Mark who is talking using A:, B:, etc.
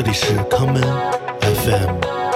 A: 这里是康门 fm